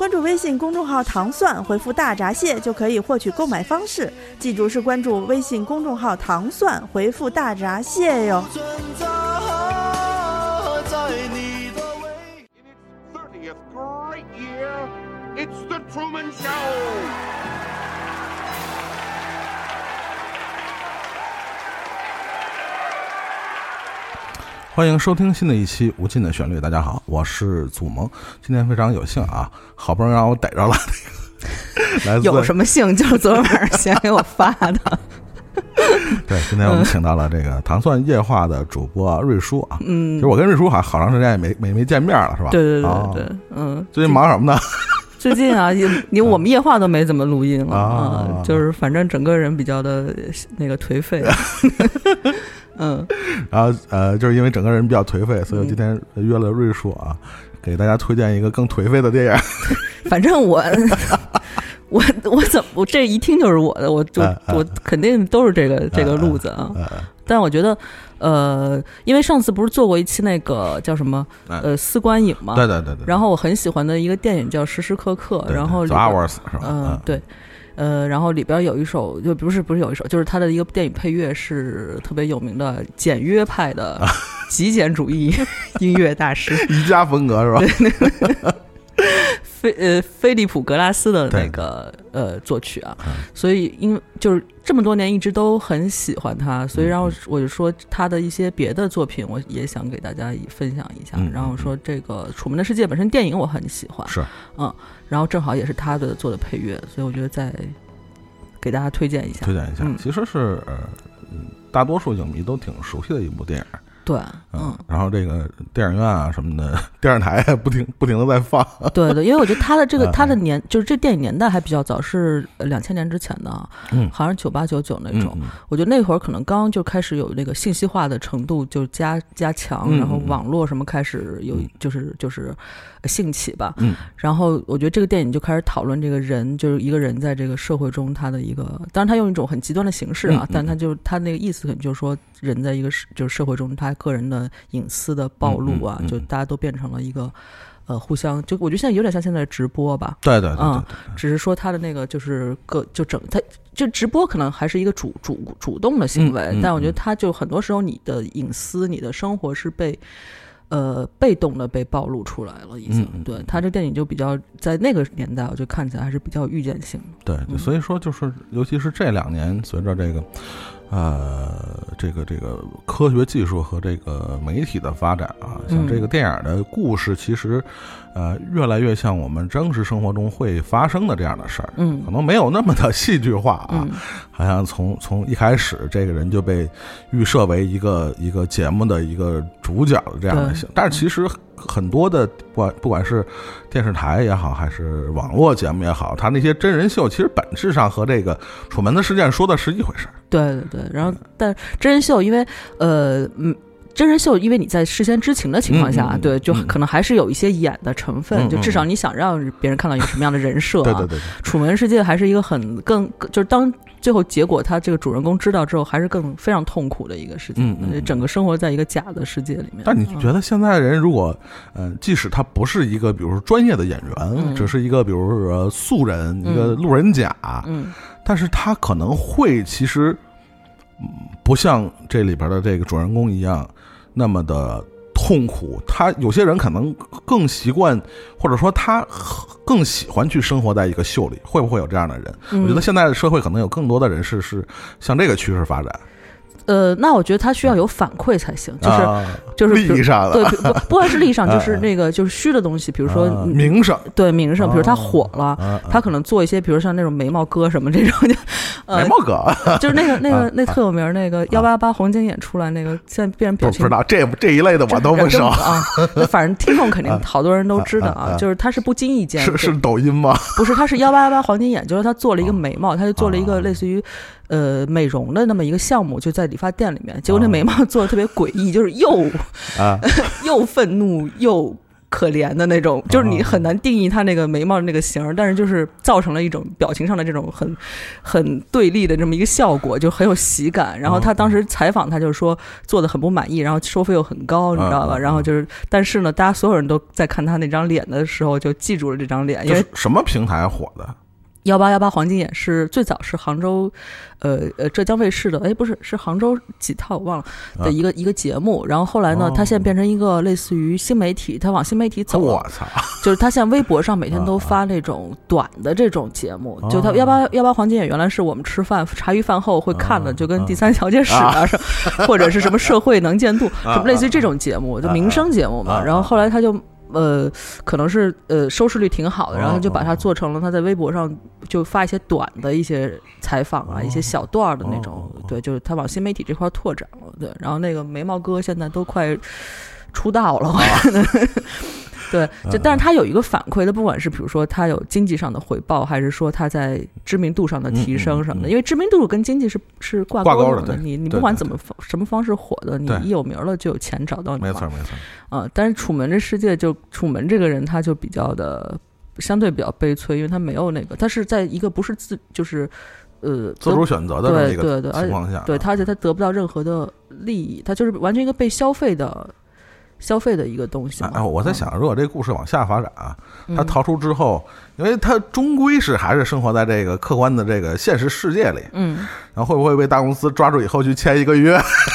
关注微信公众号“糖蒜”，回复“大闸蟹”就可以获取购买方式。记住是关注微信公众号“糖蒜”，回复“大闸蟹”哟。it's the Truman Show. 欢迎收听新的一期《无尽的旋律》。大家好，我是祖萌。今天非常有幸啊，好不容易让我逮着了 来自有什么幸？就是昨天晚上先给我发的。对，今天我们请到了这个糖蒜夜话的主播瑞叔啊。嗯，其实我跟瑞叔好像好长时间也没没没见面了，是吧？对对对哦对，嗯，最近忙什么呢？最近啊，你你 我们夜话都没怎么录音了啊啊，就是反正整个人比较的那个颓废。嗯，然后呃，就是因为整个人比较颓废，所以我今天约了瑞叔啊，给大家推荐一个更颓废的电影。反正我 我我怎么我这一听就是我的，我就哎哎我肯定都是这个这个路子啊。呃，但我觉得，呃，因为上次不是做过一期那个叫什么哎呃丝观影嘛，对对对对。然后我很喜欢的一个电影叫《时时刻刻》，然后 Hours 是吧？嗯，对，呃，然后里边有一首，就不是不是有一首，就是他的一个电影配乐是特别有名的简约派的极简主义 音乐大师 瑜伽风格是吧？菲呃菲利普格拉斯的那个呃作曲啊，所以因为就是这么多年一直都很喜欢他，所以然后我就说他的一些别的作品，我也想给大家分享一下。嗯然后说这个《楚门的世界》本身电影我很喜欢，是，嗯，然后正好也是他的做的配乐，所以我觉得再给大家推荐一下推。荐一下，嗯其实是大多数影迷都挺熟悉的一部电影。对，嗯嗯，，然后这个电影院啊什么的，电视台不停不停的在放。对对，因为我觉得他的这个嗯他的年就是这电影年代还比较早，是两千年之前的啊，嗯。好像九八九九那种。嗯我觉得那会儿可能刚就开始有那个信息化的程度就加加强，嗯然后嗯网络什么开始有嗯。就是就是呃兴起吧。嗯。然后我觉得这个电影就开始讨论这个人，就是一个人在这个社会中他的一个，当然他用一种很极端的形式啊，但他就他那个意思可能就是说，人在一个社就是社会中他个人的隐私的暴露啊，嗯嗯嗯就大家都变成了一个。呃，互相就我觉得现在有点像现在的直播吧，对对对对嗯只是说他的那个就是个就整他就直播可能还是一个主主主动的行为，但我觉得嗯他就很多时候你的隐私、你的生活是被呃被动的被暴露出来了，已经。对他这电影就比较在那个年代，我就看起来还是比较有预见性的。对所以说就是，尤其是这两年，随着这个呃这个这个科学技术和这个媒体的发展啊，像嗯这个电影的故事，其实呃越来越像我们真实生活中会发生的这样的事儿。嗯可能没有那么的戏剧化啊，嗯好像从从一开始这个人就被预设为一个一个节目的一个主角的这样的对形，但是其实很多的不管不管是电视台也好，还是网络节目也好，他那些真人秀其实本质上和这个《楚门的事件》说的是一回事儿。对对对，然后但真人秀因为呃嗯。真人秀，因为你在事先知情的情况下，嗯嗯嗯对，就嗯可能还是有一些演的成分，嗯就至少嗯你想让别人看到一个什么样的人设、啊。对对对对，楚门世界还是一个很更，就是当最后结果他这个主人公知道之后，还是更非常痛苦的一个事情。嗯嗯嗯整个生活在一个假的世界里面。但你觉得现在的人如果，呃，即使他不是一个比如说专业的演员，嗯只是一个比如说素人，一个路人甲，嗯但是他可能会其实，嗯，不像这里边的这个主人公一样那么的痛苦。他有些人可能更习惯，或者说他更喜欢去生活在一个秀里，会不会有这样的人？嗯，我觉得现在的社会可能有更多的人是是向这个趋势发展。呃，那我觉得他需要有反馈才行，就是、啊就是利益上的对，不不不管是利益上，就是那个就是虚的东西，比如说名声，对名声，比如他哦火了，啊他可能做一些，比如像那种眉毛哥什么这种，就呃眉，毛哥，就是那个那啊个那特有名那个幺八八黄金眼出来那个，现在变成不表情不知道这这一类的我都不熟，啊，反正听众肯定好多人都知道啊就是他是不经意间是是抖音吗？不是，他是幺八八黄金眼，就是他做了一个眉毛，他就做了一啊。个类似于呃美容的那么一个项目，就在理发店里面。结果那啊眉毛做的特别诡异，就是又啊，又愤怒又可怜的那种，就是你很难定义他那个眉毛的那个型儿，但是就是造成了一种表情上的这种很很对立的这么一个效果，就很有喜感。然后他当时采访，他就说做的很不满意，然后收费又很高，你知道吧？然后就是，但是呢，大家所有人都在看他那张脸的时候，就记住了这张脸，因为什么平台火的？幺八幺八黄金眼是最早是杭州，呃呃浙江卫视的，哎不是是杭州几套我忘了啊。的一个、一个节目，然后后来呢，哦。它现在变成一个类似于新媒体，它往新媒体走了，我操！就是它现在微博上每天都发那种短的这种节目，哦就它幺八幺八黄金眼原来是我们吃饭茶余饭后会看的，哦就跟第三调解室啊，是或者是什么社会能见度，什么类似于这种节目，就民生节目嘛，啊然后后来他就。呃，可能是呃收视率挺好的，然后他就把它哦做成了他在微博上就发一些短的一些采访啊，哦一些小段儿的那种哦，对，就是他往新媒体这块拓展了，对。然后那个眉毛哥现在都快出道了，我觉得。对，就但是他有一个反馈的，不管是比如说他有经济上的回报，还是说他在知名度上的提升什么的，因为知名度跟经济是是挂挂钩的你你不管怎么方什么方式火的，你一有名了就有钱找到你。没错没错，啊，但是楚门这世界就楚门这个人他就比较的相对比较悲催，因为他没有那个，他是在一个不是自就是呃得自主选择的这个对对对而且情况下，对他，而且他得不到任何的利益，他就是完全一个被消费的消费的一个东西嘛。哎，我在想，如果这故事往下发展啊，嗯，他逃出之后，因为他终归是还是生活在这个客观的这个现实世界里，嗯然后会不会被大公司抓住以后去签一个约，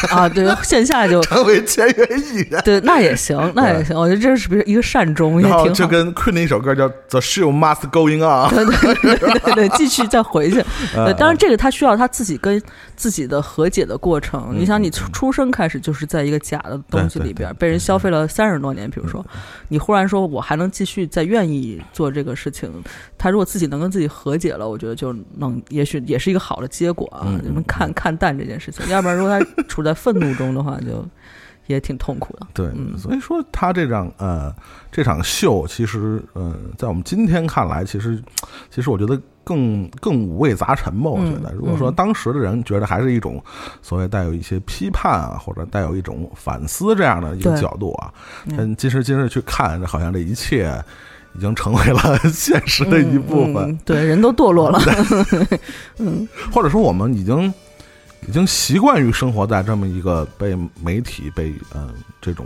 啊，对，线下就成为签约艺人？对，那也行，那也行，我觉得这是不是一个善终，也挺好。就跟 Queen 的一首歌叫《The Show Must Going On》，对对对对对对，继续再回去。当然这个他需要他自己跟自己的和解的过程。嗯你想，你出出生开始就是在一个假的东西里边，被人消费了三十多年，比如说，你忽然说我还能继续再愿意做这个事情，他如果自己能跟自己和解了，我觉得就能，也许也是一个好的结果啊嗯。你们看看淡这件事情，要不然如果他处在愤怒中的话，就也挺痛苦的。对，嗯所以说他这场呃这场秀，其实呃在我们今天看来，其实其实我觉得更更五味杂陈吧。我觉得，嗯如果说嗯当时的人觉得还是一种所谓带有一些批判啊，或者带有一种反思这样的一个角度啊，嗯嗯，今时今日去看，这好像这一切已经成为了 现实的一部分，嗯嗯对，人都堕落了。嗯或者说我们已经已经习惯于生活在这么一个被媒体被呃这种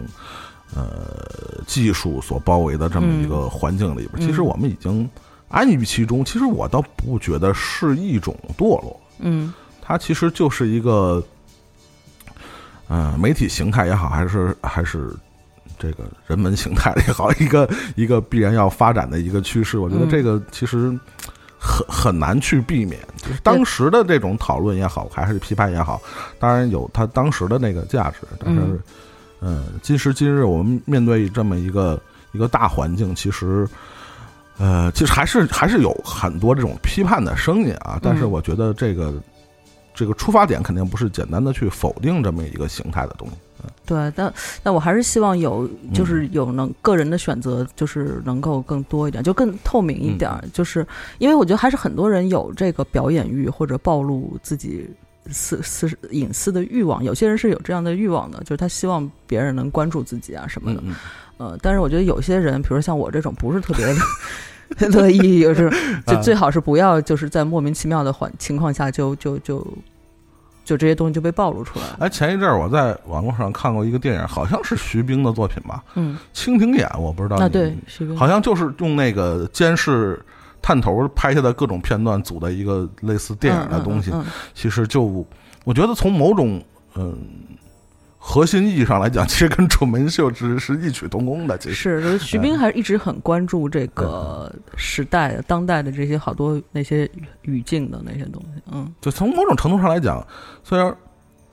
呃技术所包围的这么一个环境里边，嗯其实我们已经安于其中。其实我倒不觉得是一种堕落，嗯它其实就是一个呃媒体形态也好，还是还是。这个人文形态也好，一个一个必然要发展的一个趋势，我觉得嗯这个其实很很难去避免。就是当时的这种讨论也好，还是批判也好，当然有它当时的那个价值，但是，嗯嗯，今时今日我们面对这么一个一个大环境，其实。呃，其实还是还是有很多这种批判的声音啊，但是嗯我觉得这个、这个出发点肯定不是简单的去否定这么一个形态的东西。对，但但我还是希望有，嗯就是有能个人的选择，就是能够更多一点，就更透明一点就是因为我觉得还是很多人有这个表演欲或者暴露自己私私隐私的欲望，有些人是有这样的欲望的，就是他希望别人能关注自己啊什么的。嗯呃，但是我觉得有些人，比如像我这种不是特别的 乐意，就是就啊最好是不要就是在莫名其妙的环情况下就就就就这些东西就被暴露出来。哎，前一阵儿我在网络上看过一个电影，好像是徐冰的作品吧，嗯，《蜻蜓眼》，我不知道啊，对，徐冰好像就是用那个监视探头拍下的各种片段组的一个类似电影的东西。嗯嗯嗯其实就我觉得从某种嗯、核心意义上来讲，其实跟《楚门秀》是 是异曲同工的。其实是，就是徐冰还是一直很关注这个时代、当代的这些好多那些语境的那些东西。嗯就从某种程度上来讲，虽然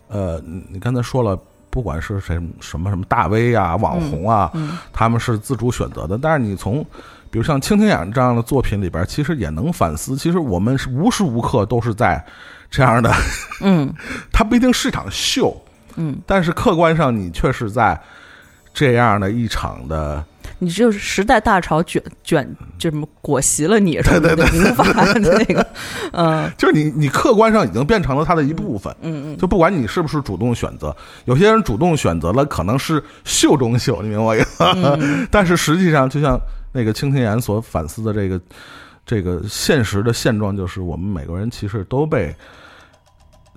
呃，你你刚才说了，不管是谁什么什么大 V 啊、网红啊，嗯他们是自主选择的，但是你从比如像《蜻蜓眼》这样的作品里边，其实也能反思，其实我们是无时无刻都是在这样的，嗯它不一定是一场秀，嗯，但是客观上你却是在这样的一场的，你就是时代大潮卷卷就什么裹挟了你什么的，你无法那个，嗯。就是你你客观上已经变成了它的一部分。嗯嗯，就不管你是不是主动选择，有些人主动选择了可能是秀中秀，你明白我意思但是实际上，就像那个蜻蜓眼所反思的这个这个现实的现状，就是我们每个人其实都被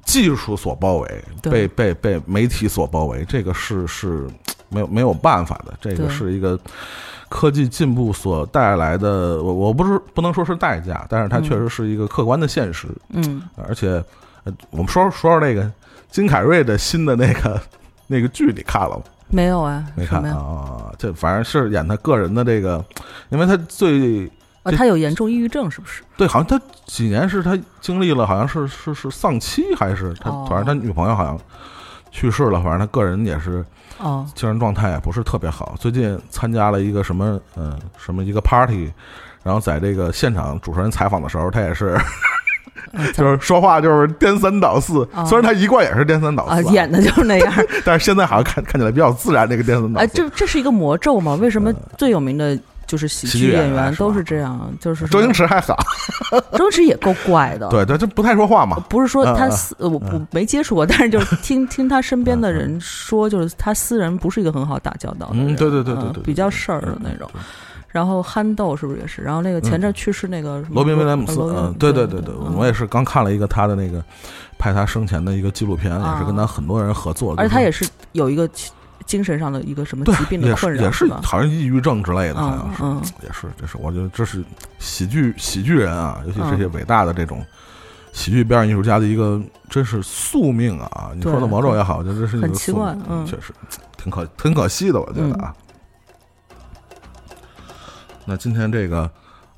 技术所包围，被被被媒体所包围，这个是是没有没有办法的，这个是一个。科技进步所带来的，我我不是不能说是代价，但是它嗯确实是一个客观的现实。嗯而且，呃，我们说说说那个金凯瑞的新的那个 那个剧，你看了吗？没有啊，没看？啊？这反正是演他个人的这个，因为他最啊，他有严重抑郁症是不是？对，好像他几年是他经历了，好像是是是丧妻，还是他哦反正他女朋友好像去世了，反正他个人也是哦，精神状态也不是特别好。最近参加了一个什么嗯、什么一个 party，然后在这个现场主持人采访的时候，他也是嗯 就是说话就是颠三倒四，哦虽然他一贯也是颠三倒四啊，演的就是那样。但是现在好像看看起来比较自然，这个颠三倒哎，四。这这是一个魔咒吗？为什么最有名的就是喜喜剧演员都是这样？就是周星，驰还好，周星驰也够怪的。对对，就不太说话嘛。不是说他私，呃我我没接触过，但是就是 听听他身边的人说，就是他私人不是一个很好打交道的人，嗯对对对对嗯对对比较事儿的那种。然后憨豆是不是也是？然后那个前阵去世那个罗宾威廉姆斯，嗯，对对对对对，我也是刚看了一个他的那个拍他生前的一个纪录片，啊也是跟他很多人合作的，而且他也是是有一个精精神上的一个什么疾病的也困扰，也是吧？好像抑郁症之类的，好像是。也是，这是我觉得这是喜剧喜剧人啊，尤其这些嗯伟大的这种喜剧表演艺术家的一个真是宿命啊！你说的对魔咒也好，我觉得这是很奇怪嗯确实挺可挺可惜的，我觉得啊。那今天这个，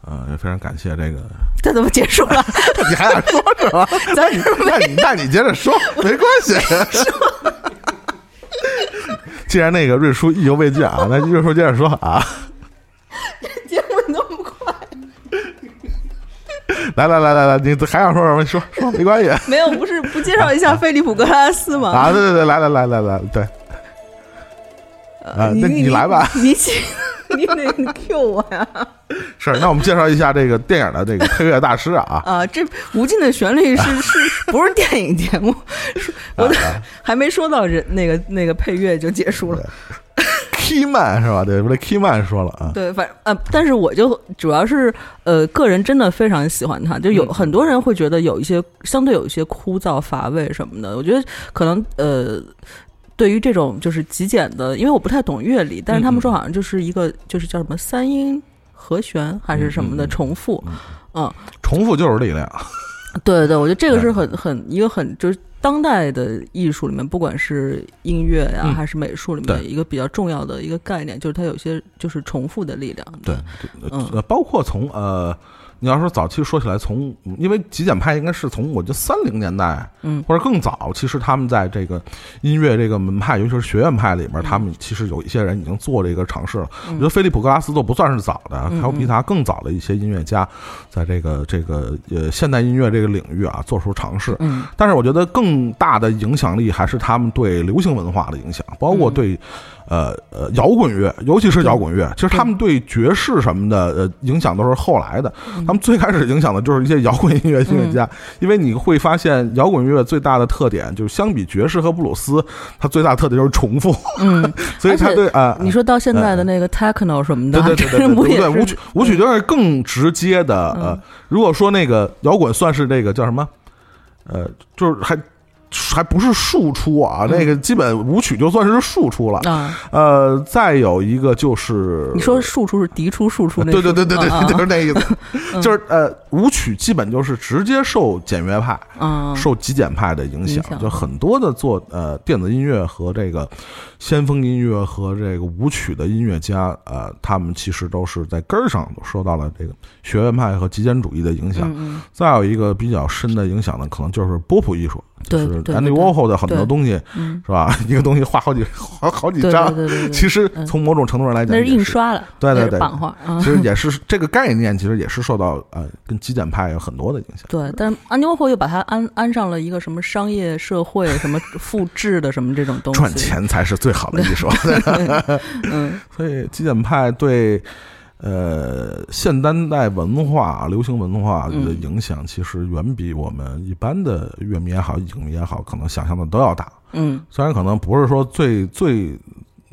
呃，也非常感谢这个，这怎么结束了？你还想说什么？咱那你那你接着说，没关系。既然那个瑞叔意犹未尽啊，那瑞叔接着说啊。节目那么快，来来来来来，你还想说什么？说说没关系没有不是不介绍一下菲利普格拉斯吗？啊！对对对，来来来来来，对，啊，那你来吧。你请，你得你 Q 我呀！是，那我们介绍一下这个电影的这个配乐大师啊。啊，这无尽的旋律是是不是电影节目？是我的 还没说到人那个那个配乐就结束了。Keyman 是吧？对，不对，Keyman 说了啊。对，反呃，但是我就主要是呃，个人真的非常喜欢他，就有嗯很多人会觉得有一些相对有一些枯燥乏味什么的。我觉得可能呃。对于这种就是极简的，因为我不太懂乐理，但是他们说好像就是一个就是叫什么三音和弦还是什么的重复，嗯，重复就是力量。对对对，我觉得这个是很很一个很就是当代的艺术里面，不管是音乐呀、嗯。还是美术里面一个比较重要的一个概念，就是它有些就是重复的力量。对，嗯呃，包括从呃，你要说早期说起来，从因为极简派应该是从我觉得三零年代，嗯或者更早，其实他们在这个音乐这个门派，尤其是学院派里面，他们其实有一些人已经做这个尝试了。我觉得菲利普格拉斯都不算是早的，嗯还有比他更早的一些音乐家，在这个这个呃现代音乐这个领域啊做出尝试。嗯但是我觉得更大的影响力还是他们对流行文化的影响，包括对，呃呃摇滚乐，尤其是摇滚乐，其实他们对。爵士什么的呃影响都是后来的。他们最开始影响的就是一些摇滚音乐音乐家，因为你会发现摇滚乐最大的特点就是相比爵士和布鲁斯，它最大的特点就是重复，嗯，所以它而且对啊。你说到现在的那个 techno 什么的，对对对对舞曲舞曲就是更直接的呃嗯，如果说那个摇滚算是那个叫什么，呃，就是还还不是庶出啊，那个基本舞曲就算是庶出了。啊？呃，再有一个就是你说庶出是嫡出庶出那对对对对对，啊 就是那意思，嗯就是呃，舞曲基本就是直接受简约派、啊，受极简派的影响就很多的做呃电子音乐和这个先锋音乐和这个舞曲的音乐家，呃，他们其实都是在根儿上都受到了这个学院派和极简主义的影响。再有一个比较深的影响呢，可能就是波普艺术，就是对对 Andy 对 Warhol 的很多对东西嗯，是吧？一个东西画好几好好几对张对，对对对，其实嗯从某种程度上来讲，那是也印刷的，那是对对对版画啊其。实也是这个概念，其实也是受到呃跟极简派有很多的影响。对，但是安妮沃霍又把它安安上了一个什么商业社会、什么复制的什么这种东西，赚钱才是最好的艺术，嗯 所以极简派对呃现当代文化、流行文化的嗯影响，其实远比我们一般的乐迷也好、影迷也好，可能想象的都要大。嗯虽然可能不是说最最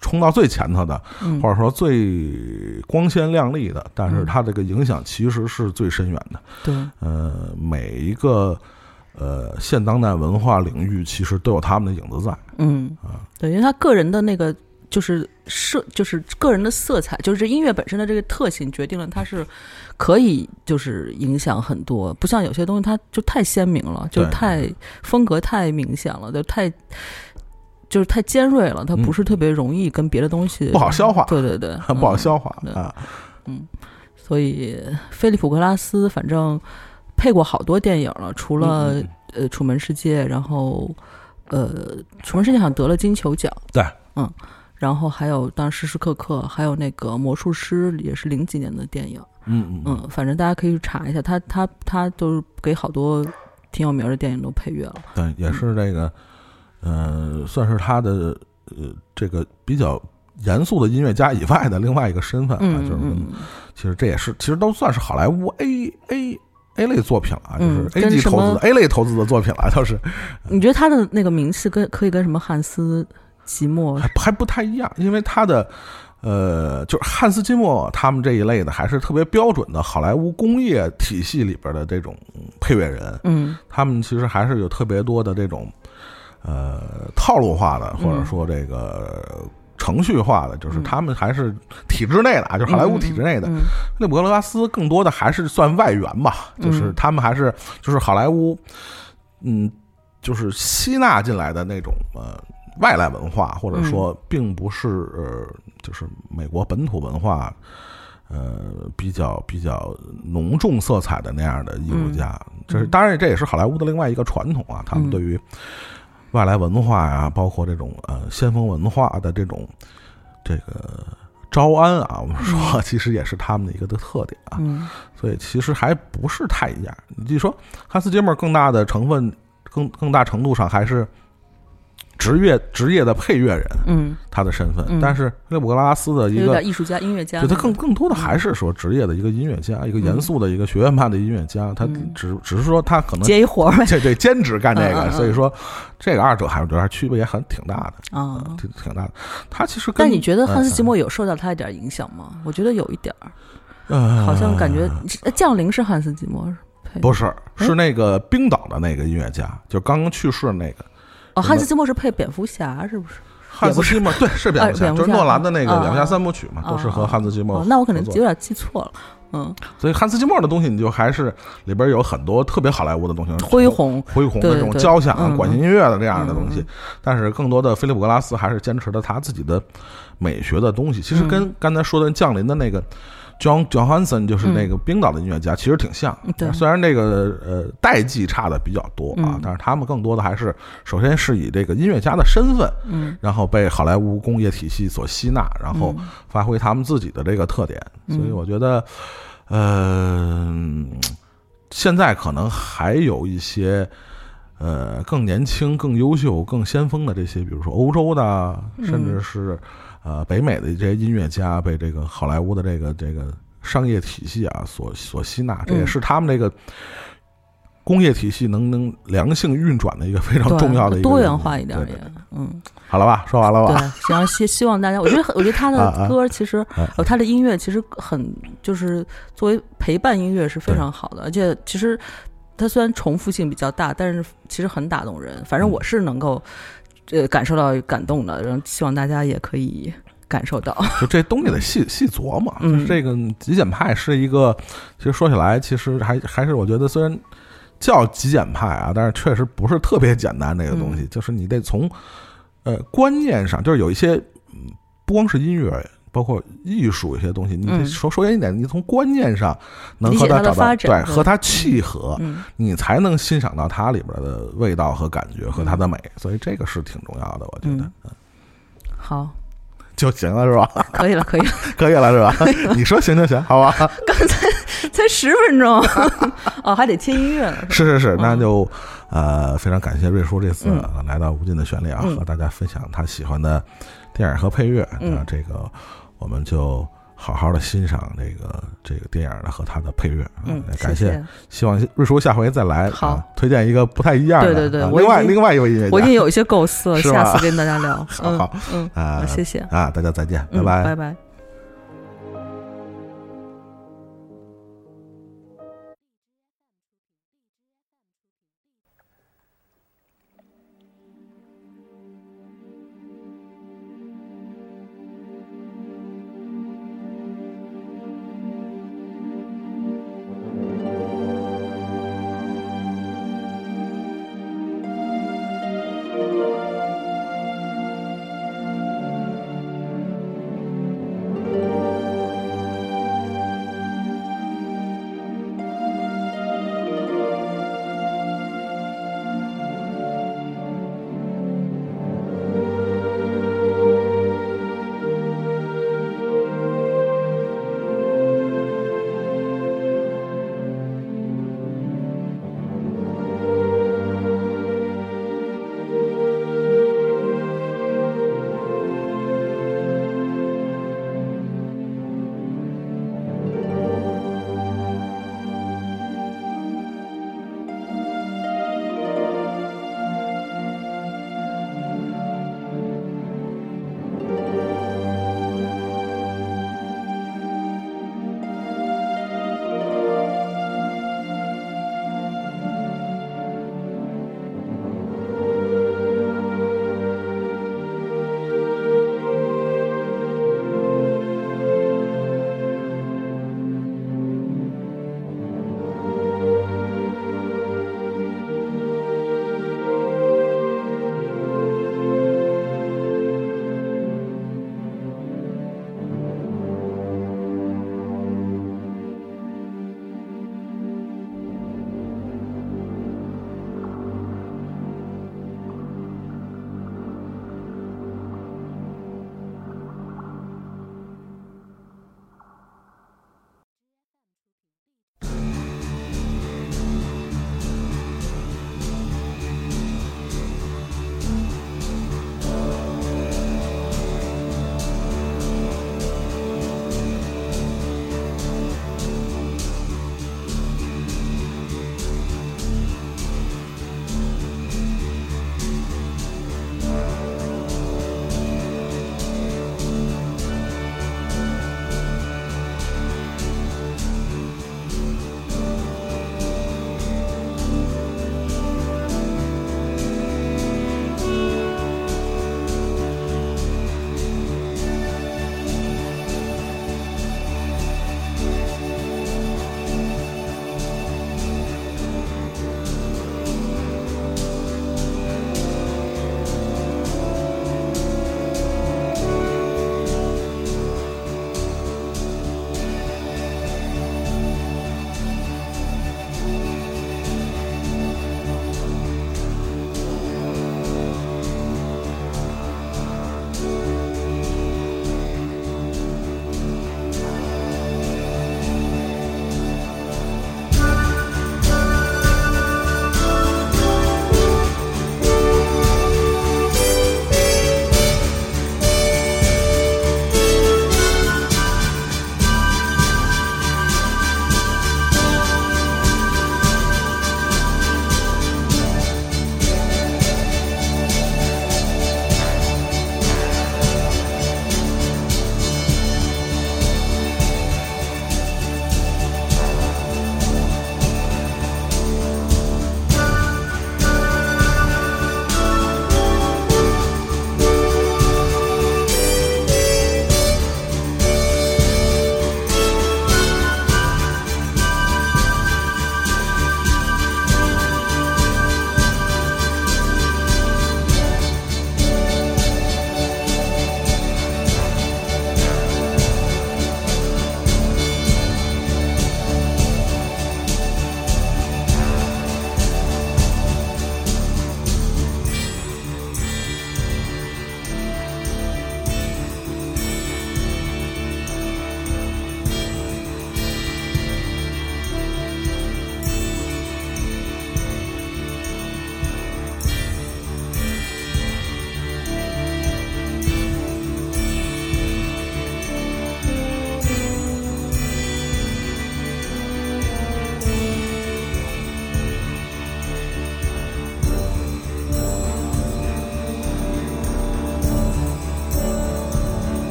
冲到最前头的，嗯或者说最光鲜亮丽的，但是嗯它这个影响其实是最深远的。对，呃，每一个呃现当代文化领域，其实都有他们的影子在。嗯对，因为他个人的那个就是色，就是个人的色彩，就是音乐本身的这个特性，决定了它是可以就是影响很多，不像有些东西它就太鲜明了，就对。太风格太明显了，就太。就是太尖锐了，它不是特别容易跟别的东西嗯不好消化对对对，不好嗯消化啊。嗯，所以菲利普格拉斯反正配过好多电影了，除了、呃《楚门世界》，然后呃《楚门世界》好像得了金球奖，对，嗯，然后还有当时时刻刻，还有那个魔术师也是零几年的电影，嗯嗯嗯，反正大家可以去查一下，他他他都是给好多挺有名的电影都配乐了，对，也是这个，呃，算是他的呃这个比较严肃的音乐家以外的另外一个身份啊，嗯就是嗯其实这也是其实都算是好莱坞 A A A 类作品了啊，就是嗯 A 级投资的 A 类投资的作品了，倒是你觉得他的那个名气跟可以跟什么汉斯季默还还不太一样，因为他的。呃，就是汉斯季默他们这一类的，还是特别标准的好莱坞工业体系里边的这种配乐人。嗯他们其实还是有特别多的这种呃套路化的，或者说这个程序化的，就是他们还是体制内的啊，就是好莱坞体制内的。嗯那普格拉斯更多的还是算外援吧，就是嗯他们还是就是好莱坞，嗯，就是吸纳进来的那种呃外来文化，或者说并不是呃就是美国本土文化。呃，比较比较浓重色彩的那样的艺术家，这是当然，这也是好莱坞的另外一个传统啊。他们嗯对于外来文化呀、包括这种呃先锋文化的这种这个招安啊，我们说其实也是他们的一个的特点啊。嗯所以其实还不是太一样。你就说汉斯·季默更大的成分，更更大程度上还是职业职业的配乐人嗯，他的身份，嗯。但是勒布·格拉斯的一个艺术家、音乐家对，他更更多的还是说职业的一个音乐家，一个严肃的一个学院派的音乐家，他嗯只只是说他可能接一活儿呗。这对兼职干这个，嗯嗯嗯。所以说这个二者还是有点区别，也很挺大的，啊。挺挺大的。他其实跟但你觉得汉斯季嗯默有受到他一点影响吗？我觉得有一点儿，呃。好像感觉呃降临是汉斯季默配。不是是那个冰岛的那个音乐家，就刚刚去世的那个哦，汉斯季默是配蝙蝠侠是不是？汉斯季默，对，是蝙蝠侠，就是诺兰的那个啊蝙蝠侠三部曲嘛，啊都是和汉斯季默哦，那我可能有点记错了。嗯，所以汉斯季默的东西，你就还是里边有很多特别好莱坞的东西，恢宏恢宏的这种交响管弦音乐的这样的东西嗯。但是更多的菲利普格拉斯还是坚持着他自己的美学的东西。其实嗯跟刚才说的降临的那个 John Johansson，就是那个冰岛的音乐家，其实挺像虽然这个呃代际差的比较多啊嗯，但是他们更多的还是首先是以这个音乐家的身份，嗯。然后被好莱坞工业体系所吸纳，然后嗯。发挥他们自己的这个特点。嗯。所以我觉得，呃，现在可能还有一些呃更年轻、更优秀、更先锋的这些，比如说欧洲的，嗯。甚至是呃北美的这些音乐家，被这个好莱坞的这个这个商业体系啊所所吸纳，这也嗯是他们这个。工业体系能能良性运转的一个非常重要的一个多元化一点儿对对也，嗯，好了吧，说完了对吧？，希望希希望大家，我觉得很我觉得他的 歌其实啊呃他的音乐其实很就是作为陪伴音乐是非常好的，而且其实它虽然重复性比较大，但是其实很打动人。反正我是能够呃感受到感动的，然后希望大家也可以感受到。就这东西得细细琢磨。嗯就是这个极简派是一个，其实说起来，其实还还是我觉得虽然叫极简派啊，但是确实不是特别简单。这个东嗯西、就是你得从呃观念上，就是有一些嗯不光是音乐。包括艺术一些东西，你嗯。说说远一点，你从观念上能和理解它找到对对和它契合，嗯你才能欣赏到它里边的味道和感觉和它的美，所以这个是挺重要的，我觉得、嗯。好，就行了是吧？可以了，可以了，可以了是吧？你说行就行，好吧？刚才才十分钟，哦，还得切音乐呢。是是是，那嗯。就呃非常感谢瑞叔这次嗯。来到无尽的旋律啊，嗯。和大家分享他喜欢的电影和配乐。嗯。那这个我们就好好的欣赏这个这个电影的和它的配乐。啊嗯，感谢谢。希望瑞叔下回再来，好啊推荐一个不太一样的。对对对另外另外一位音乐家，我已经有一些构思了，下次跟大家聊。嗯 好嗯，啊好，谢谢，啊，大家再见，拜嗯，拜拜拜。《